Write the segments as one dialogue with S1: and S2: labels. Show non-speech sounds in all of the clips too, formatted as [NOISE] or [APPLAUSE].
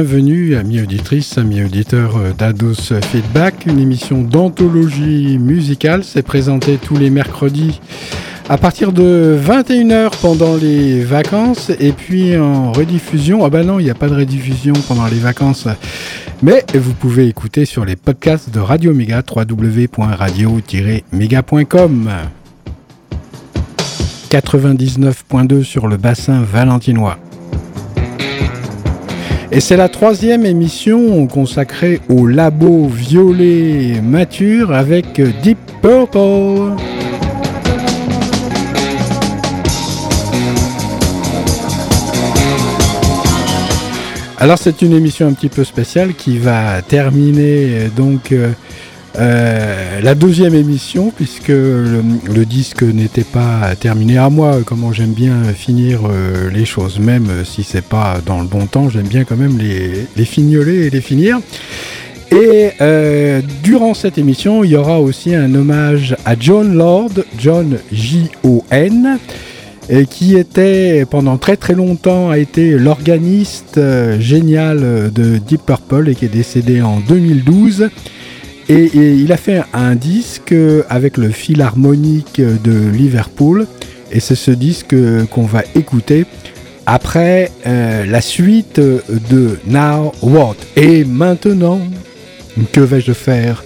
S1: Bienvenue, amis auditrices, amis auditeurs d'Ados Feedback, une émission d'anthologie musicale. C'est présenté tous les mercredis à partir de 21h pendant les vacances et puis en rediffusion. Ah bah non, il n'y a pas de rediffusion pendant les vacances. Mais vous pouvez écouter sur les podcasts de Radio Méga, www.radio-méga.com. 99.2 sur le bassin valentinois. Et c'est la troisième émission consacrée au labo violet mature avec Deep Purple. Alors c'est une émission un petit peu spéciale qui va terminer donc euh, euh, la deuxième émission, puisque le, disque n'était pas terminé à moi, comment j'aime bien finir euh, les choses, même si c'est pas dans le bon temps, j'aime bien quand même les, fignoler et les finir. Et euh, durant cette émission, il y aura aussi un hommage à John Lord, John J-O-N, qui était pendant très très longtemps a été l'organiste génial de Deep Purple et qui est décédé en 2012. Et, il a fait un disque avec le Philharmonique de Liverpool. Et c'est ce disque qu'on va écouter après euh, la suite de Now What. Et maintenant, que vais-je faire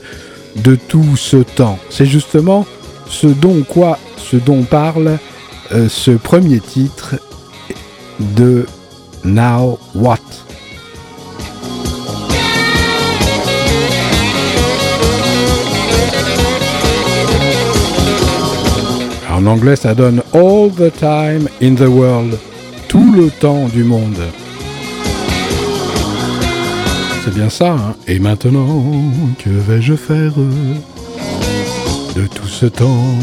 S1: de tout ce temps? C'est justement ce dont parle euh, ce premier titre de Now What. En anglais, ça donne All the time in the world. Tout le temps du monde. C'est bien ça, hein Et maintenant, que vais-je faire de tout ce temps?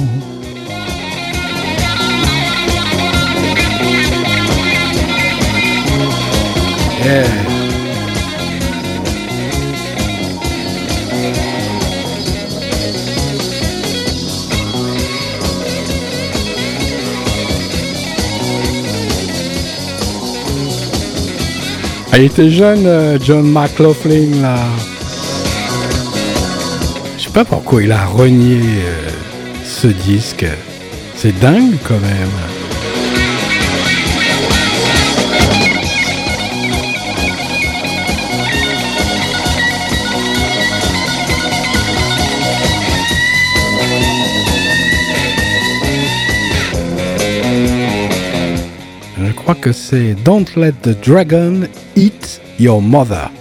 S1: Il était jeune, euh, John McLaughlin, là. Je sais pas pourquoi il a renié euh, ce disque. C'est dingue quand même. Crois que c'est Don't Let the Dragon Eat Your Mother.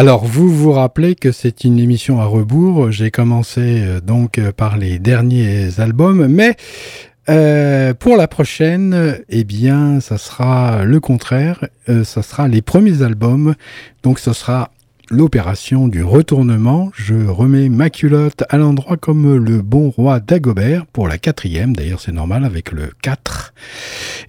S1: Alors, vous vous rappelez que c'est une émission à rebours. J'ai commencé euh, donc euh, par les derniers albums, mais euh, pour la prochaine, eh bien, ça sera le contraire. ça sera les premiers albums. Donc, ce sera l'opération du retournement. Je remets ma culotte à l'endroit comme le bon roi Dagobert pour la quatrième. D'ailleurs, c'est normal avec le 4.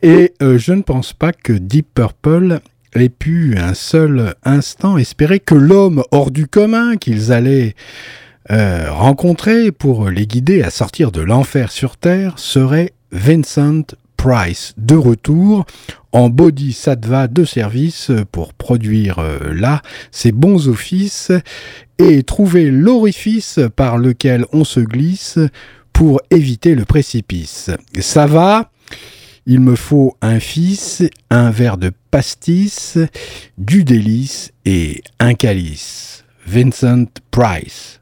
S1: Et je ne pense pas que Deep Purple ait pu un seul instant espérer que l'homme hors du commun qu'ils allaient euh, rencontrer pour les guider à sortir de l'enfer sur Terre serait Vincent Price, de retour en body sattva de service pour produire euh, là ses bons offices et trouver l'orifice par lequel on se glisse pour éviter le précipice. Ça va? Il me faut un fils, un verre de pastis, du délice et un calice. Vincent Price.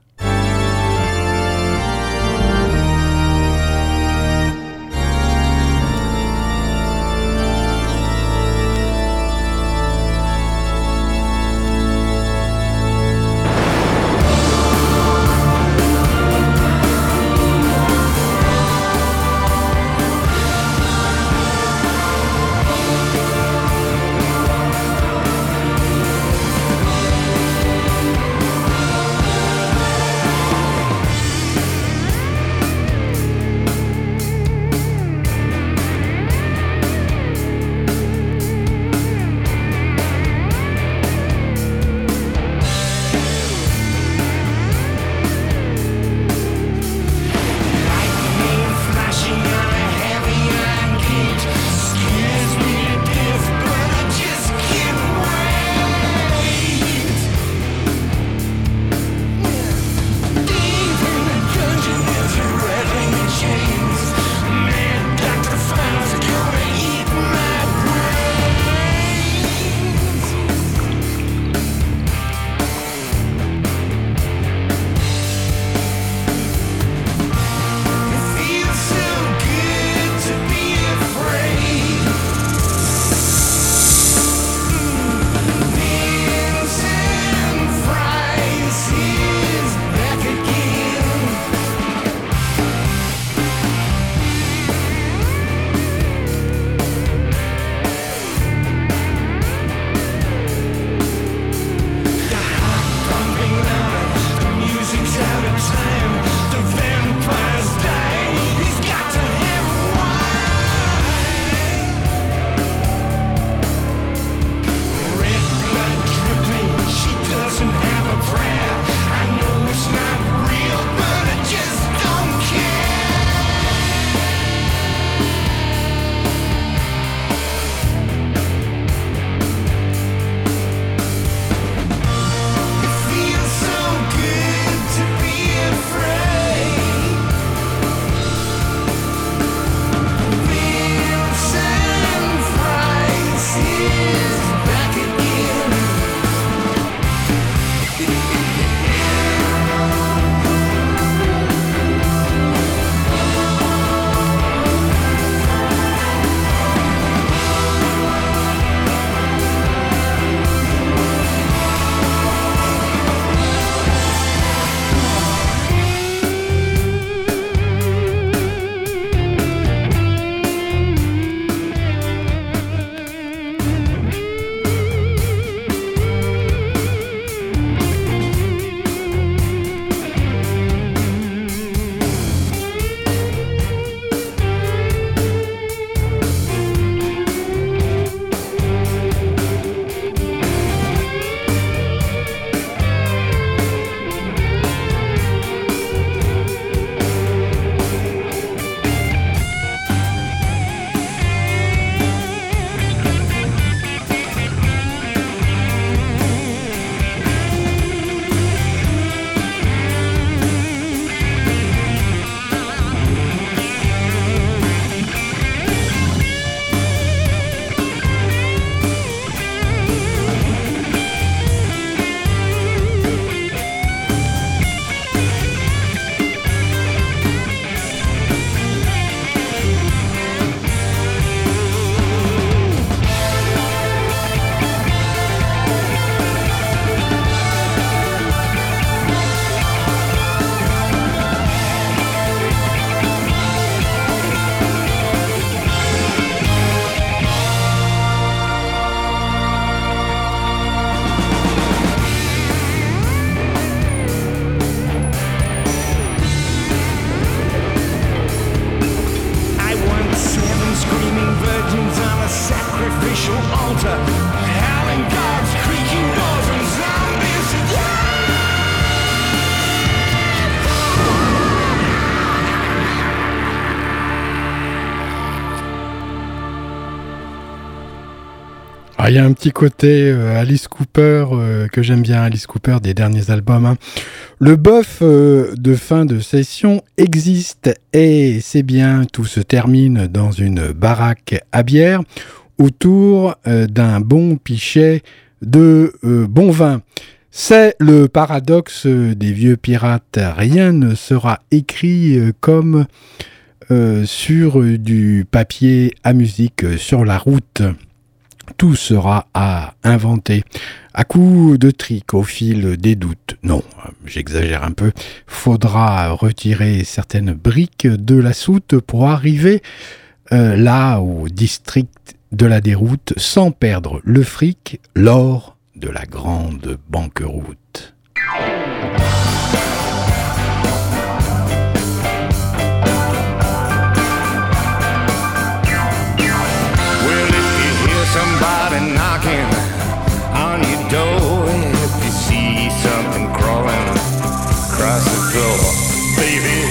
S1: Il y a un petit côté euh, Alice Cooper euh, que j'aime bien, Alice Cooper des derniers albums. hein. Le bœuf euh, de fin de session existe et c'est bien, tout se termine dans une baraque à bière autour euh, d'un bon pichet de bon vin. C'est le paradoxe des vieux pirates. Rien ne sera écrit comme sur du papier à musique sur la route. Tout sera à inventer. À coup de trick au fil des doutes. Non, j'exagère un peu. Faudra retirer certaines briques de la soute pour arriver euh, là au district de la déroute sans perdre le fric, l'or de la grande banqueroute.
S2: Baby.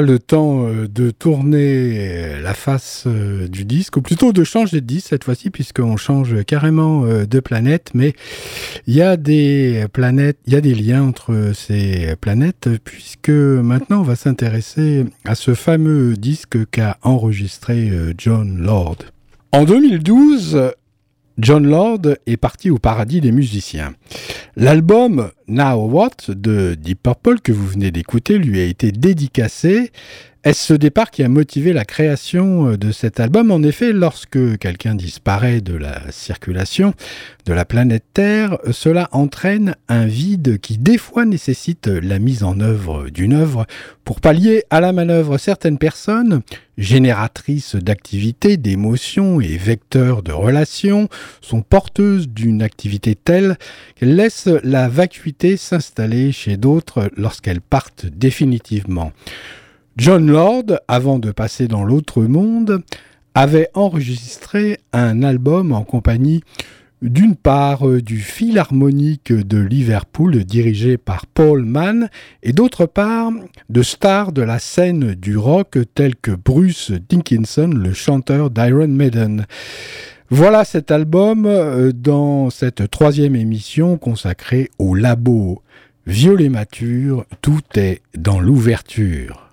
S1: Le temps euh, de tourner euh, la face euh, du disque, ou plutôt de changer de disque cette fois-ci, puisqu'on change carrément de planète, mais il y a des planètes, il y a des liens entre ces planètes, puisque maintenant on va s'intéresser à ce fameux disque qu'a enregistré John Lord. En 2012, John Lord est parti au paradis des musiciens. L'album Now What de Deep Purple que vous venez d'écouter lui a été dédicacé Est-ce ce départ qui a motivé la création euh, de cet album? En effet, lorsque quelqu'un disparaît de la circulation de la planète Terre, cela entraîne un vide qui des fois nécessite la mise en œuvre d'une œuvre pour pallier à la manœuvre certaines personnes, génératrices d'activités, d'émotions et vecteurs de relations, sont porteuses d'une activité telle qu'elles laissent la vacuité s'installer chez d'autres lorsqu'elles partent définitivement. John Lord, avant de passer dans l'autre monde, avait enregistré un album en compagnie d'une part euh, du Philharmonique de Liverpool dirigé par Paul Mann et d'autre part de stars de la scène du rock tels que Bruce Dickinson, le chanteur d'Iron Maiden. Voilà cet album euh, dans cette troisième émission consacrée au labo. Violet mature, tout est dans l'ouverture.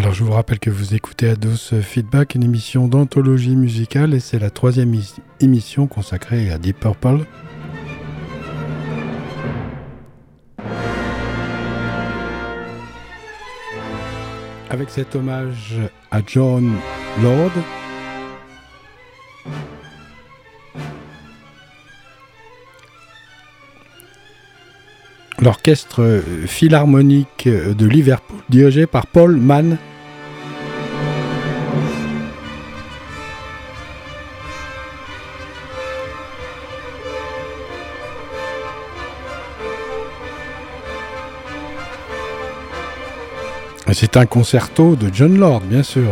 S1: Alors je vous rappelle que vous écoutez Ados Feedback, une émission d'anthologie musicale et c'est la troisième émission consacrée à Deep Purple. Avec cet hommage à John Lord, l'orchestre philharmonique de Liverpool, dirigé par Paul Mann. C'est un concerto de John Lord, bien sûr.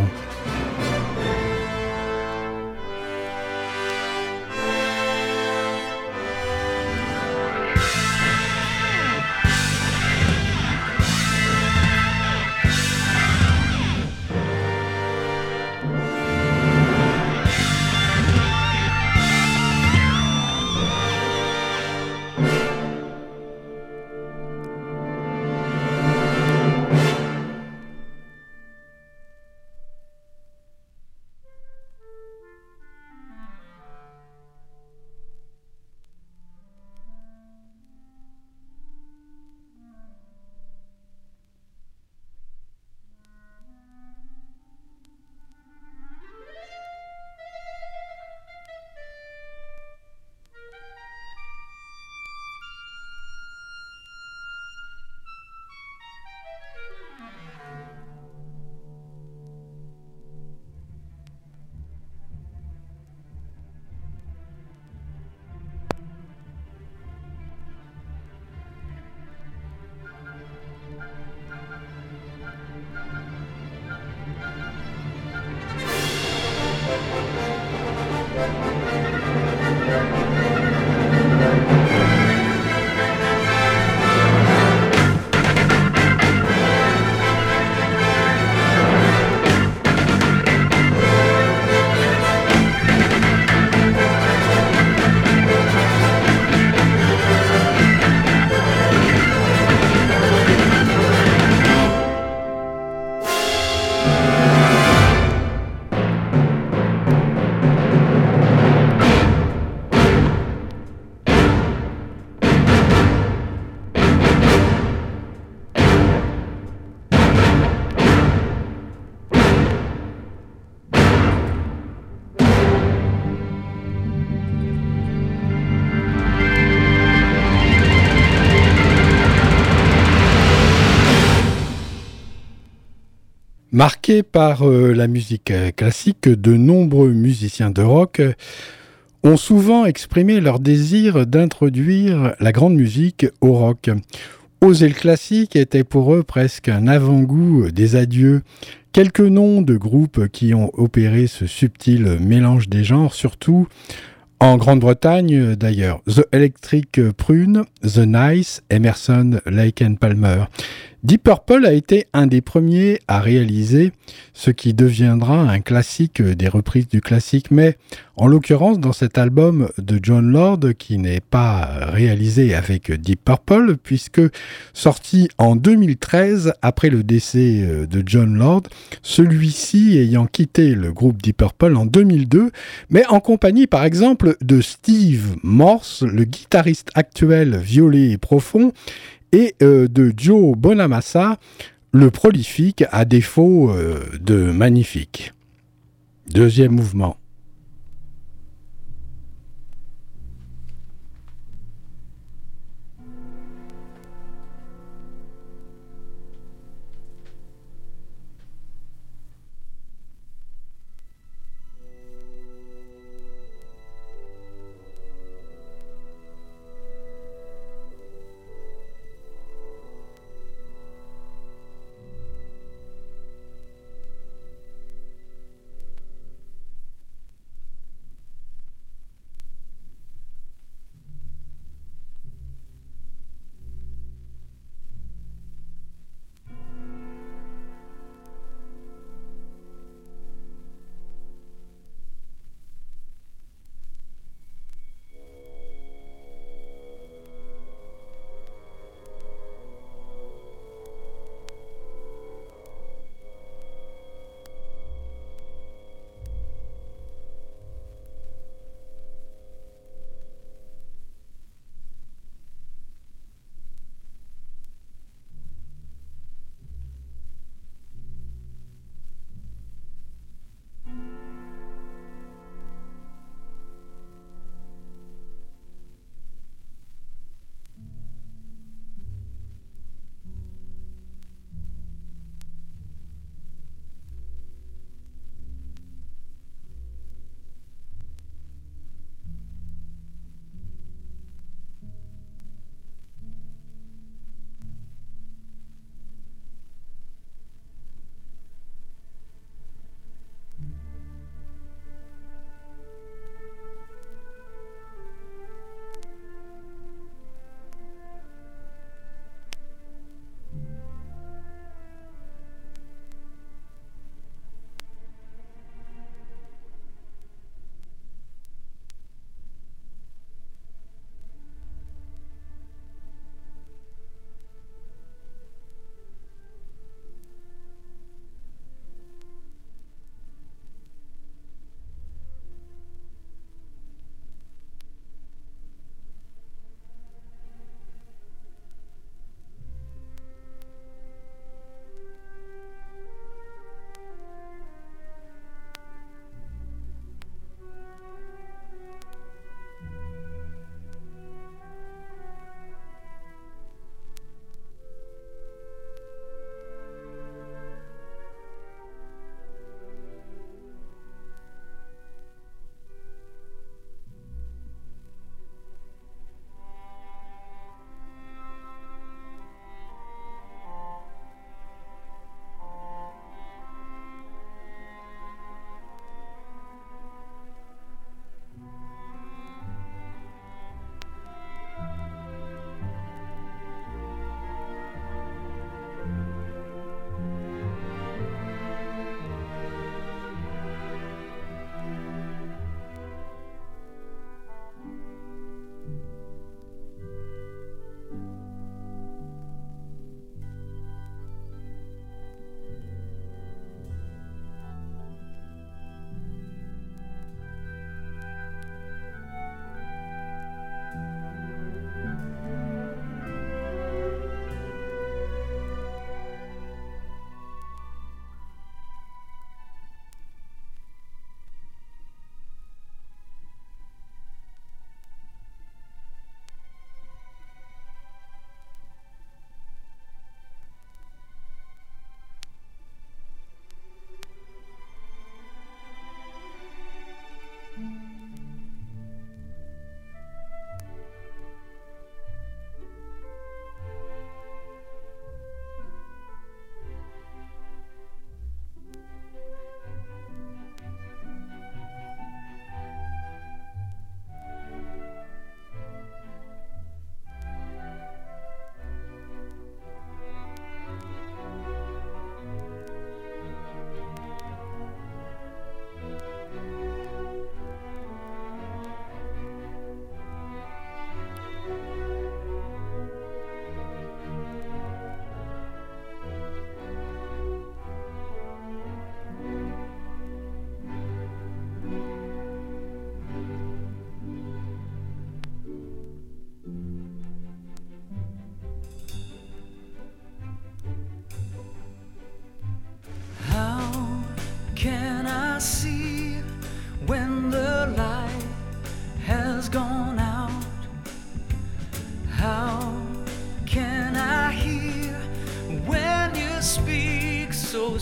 S1: Par euh, la musique euh, classique, de nombreux musiciens de rock euh, ont souvent exprimé leur désir d'introduire la grande musique au rock. Oser le classique était pour eux presque un avant-goût des adieux. Quelques noms de groupes qui ont opéré ce subtil mélange des genres, surtout en Grande-Bretagne d'ailleurs. The Electric Prune, The Nice, Emerson, Lake and Palmer. Deep Purple a été un des premiers à réaliser ce qui deviendra un classique des reprises du classique, mais en l'occurrence dans cet album de John Lord qui n'est pas réalisé avec Deep Purple puisque sorti en 2013 après le décès euh, de John Lord, celui-ci ayant quitté le groupe Deep Purple en 2002, mais en compagnie par exemple de Steve Morse, le guitariste actuel violet et profond, et euh, de Joe Bonamassa, le prolifique à défaut euh, de magnifique. Deuxième mouvement.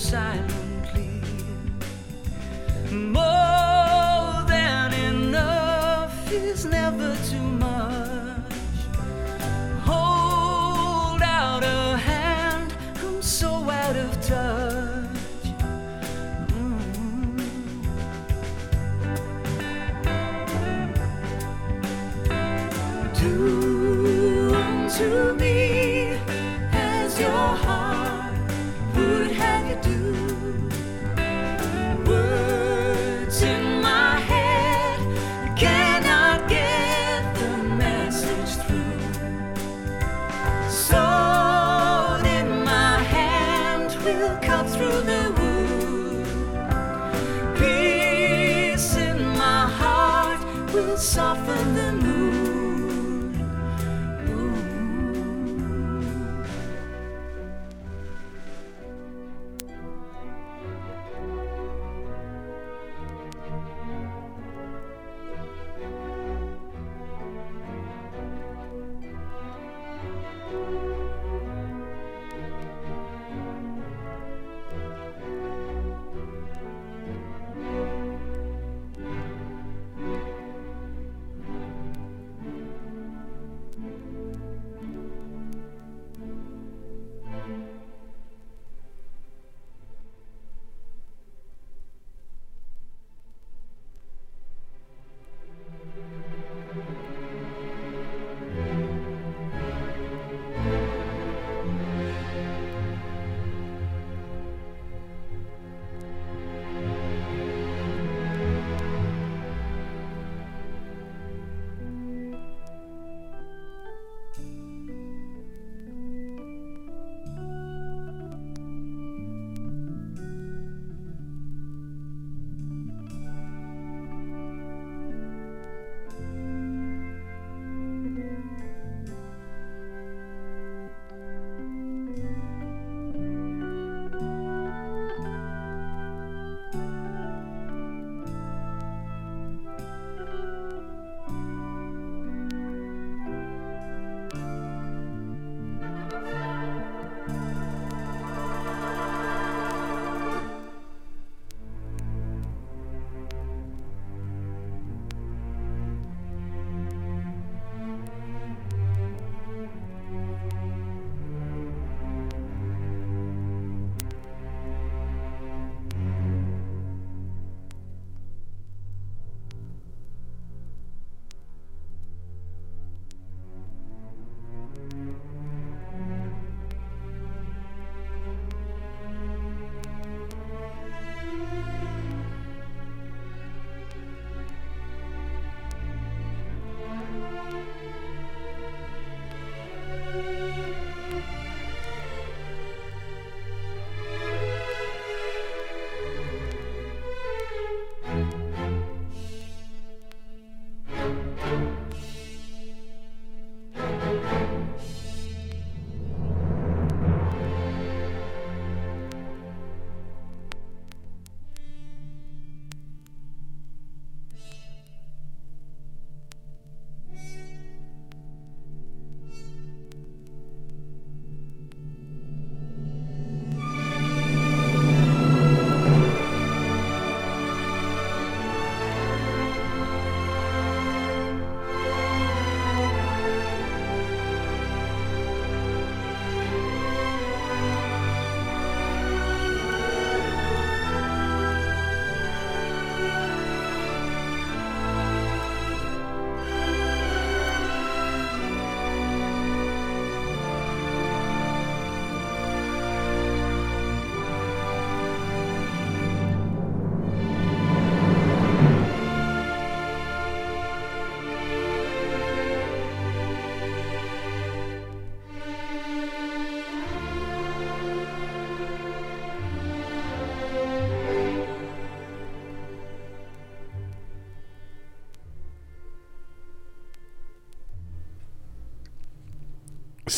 S3: sign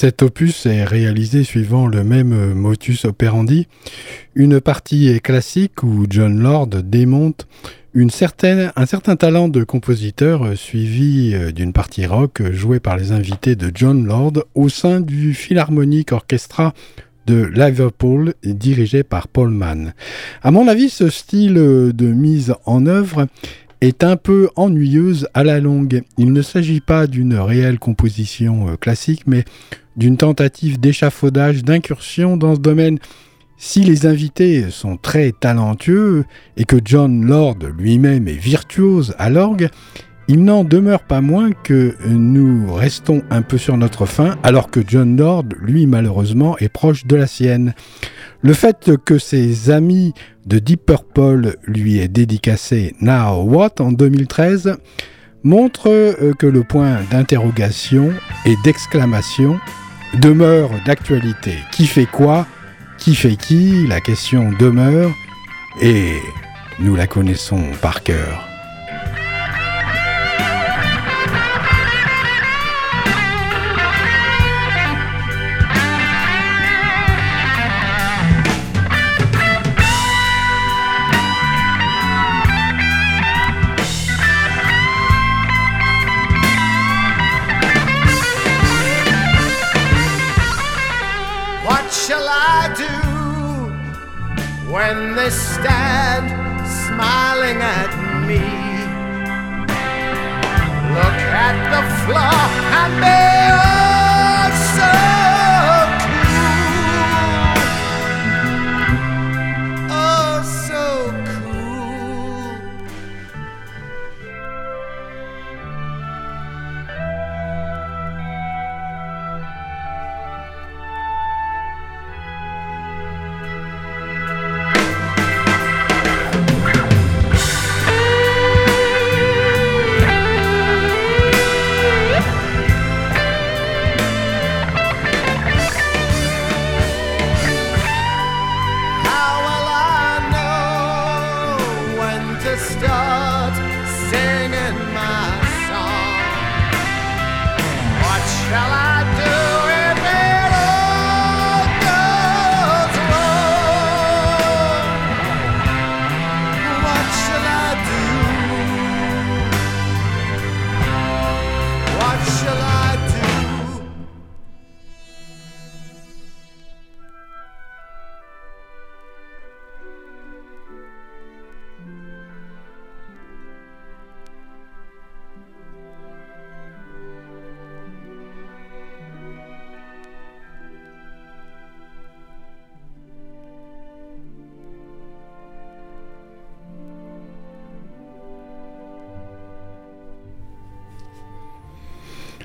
S1: Cet opus est réalisé suivant le même euh, motus operandi. Une partie est classique où John Lord démonte un certain talent de compositeur euh, suivi euh, d'une partie rock jouée par les invités de John Lord au sein du Philharmonic Orchestra de Liverpool dirigé par Paul Mann. À mon avis, ce style de mise en œuvre est un peu ennuyeuse à la longue. Il ne s'agit pas d'une réelle composition euh, classique, mais d'une tentative d'échafaudage, d'incursion dans ce domaine. Si les invités sont très talentueux et que John Lord lui-même est virtuose à l'orgue, il n'en demeure pas moins que nous restons un peu sur notre faim, alors que John Lord, lui malheureusement, est proche de la sienne. Le fait que ses amis de Deep Purple lui aient dédicacé Now What en 2013 montre euh, que le point d'interrogation et d'exclamation demeure d'actualité. Qui fait quoi? Qui fait qui? La question demeure et nous la connaissons par cœur.
S2: When they stand smiling at me? Look at the floor and they are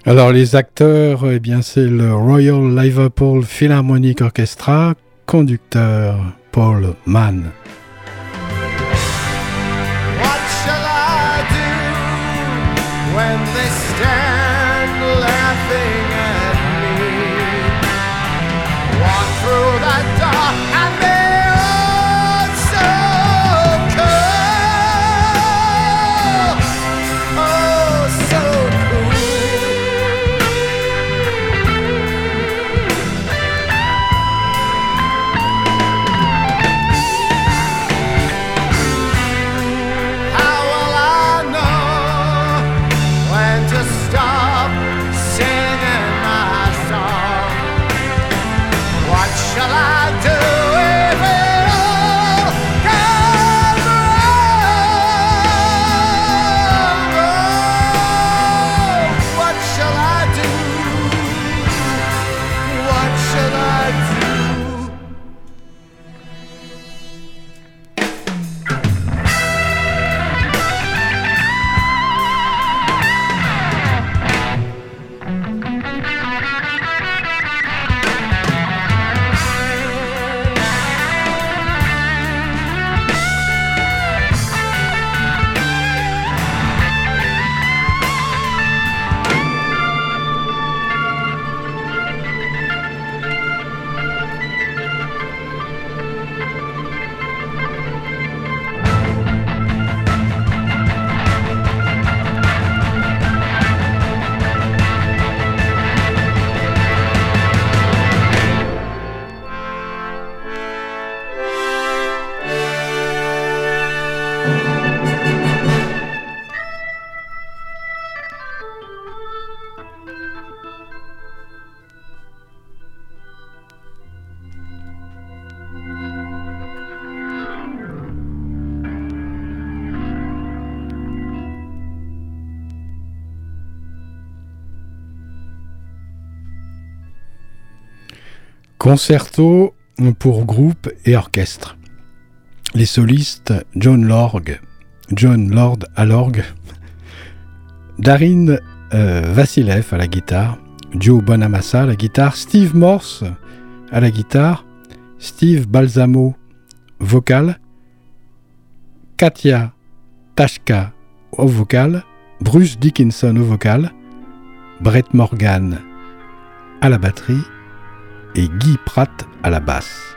S1: Alors les acteurs, eh bien c'est le Royal Liverpool Philharmonic Orchestra, conducteur Paul Mann. Concerto pour groupe et orchestre. Les solistes John Lord, John Lord à l'orgue, Darin euh, Vassilev à la guitare, Joe Bonamassa à la guitare, Steve Morse à la guitare, Steve Balsamo vocal, Katia Tashka au vocal, Bruce Dickinson au vocal, Brett Morgan à la batterie et Guy Pratt à la basse.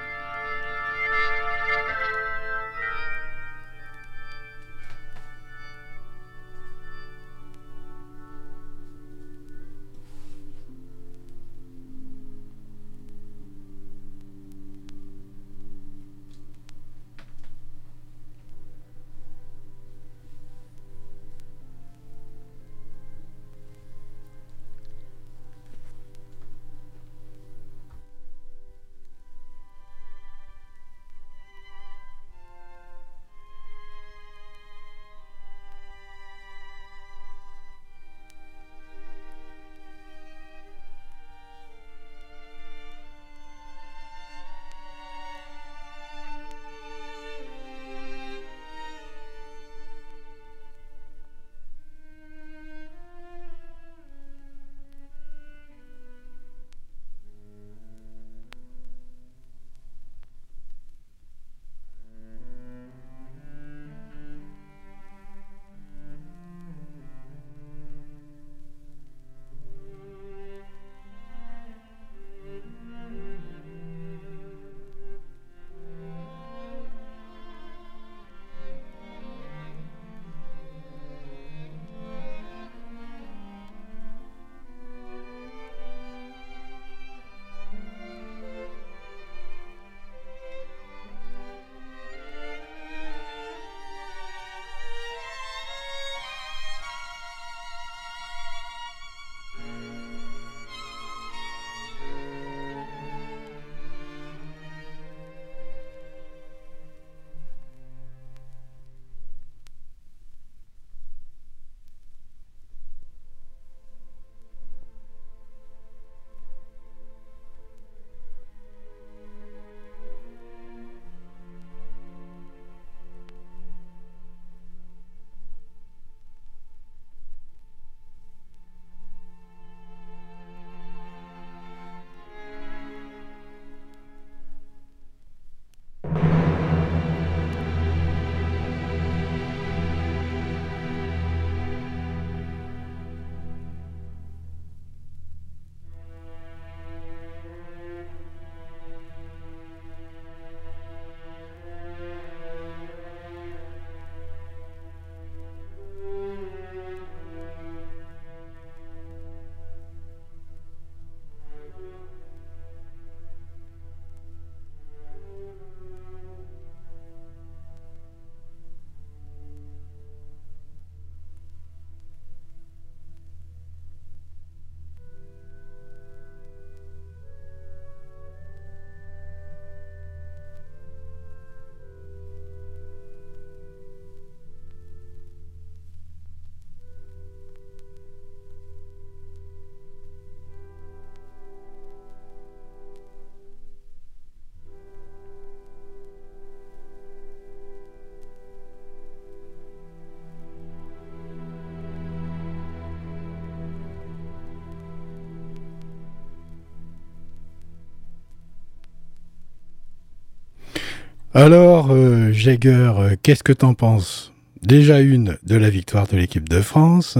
S1: Alors, euh, euh, qu'est-ce que t'en penses? Déjà une de la victoire de l'équipe de France,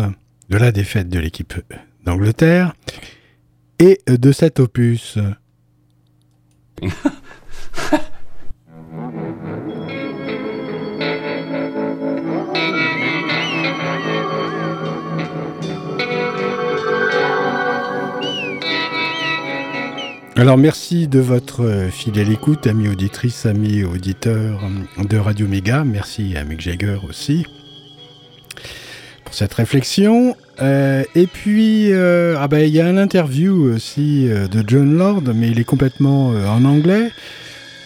S1: de la défaite de l'équipe d'Angleterre, et de cet opus. [LAUGHS] Alors merci de votre euh, fidèle écoute, amis auditrices, amis auditeurs de Radio Méga. Merci à Mick Jagger aussi pour cette réflexion. Euh, et puis, euh, ah ben, il y a un interview aussi de John Lord, mais il est complètement en anglais,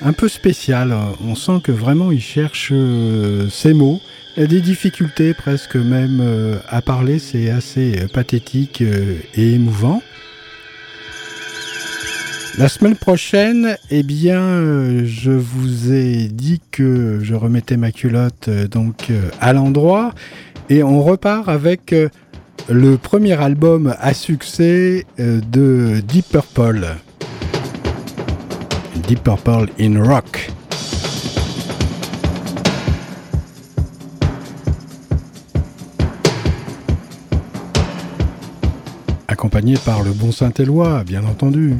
S1: un peu spécial. On sent que vraiment il cherche ses mots. Il a des difficultés presque même à parler, c'est assez pathétique et émouvant. La semaine prochaine, eh bien, euh, je vous ai dit que je remettais ma culotte euh, donc euh, à l'endroit et on repart avec le premier album à succès de Deep Purple. Deep Purple in Rock. Accompagné par le bon Saint-Éloi, bien entendu.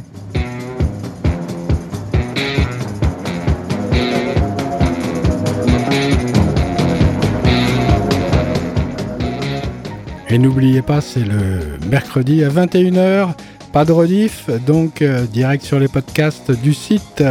S1: Et n'oubliez pas, c'est le mercredi à 21h, pas de rediff, donc euh, direct sur les podcasts du site.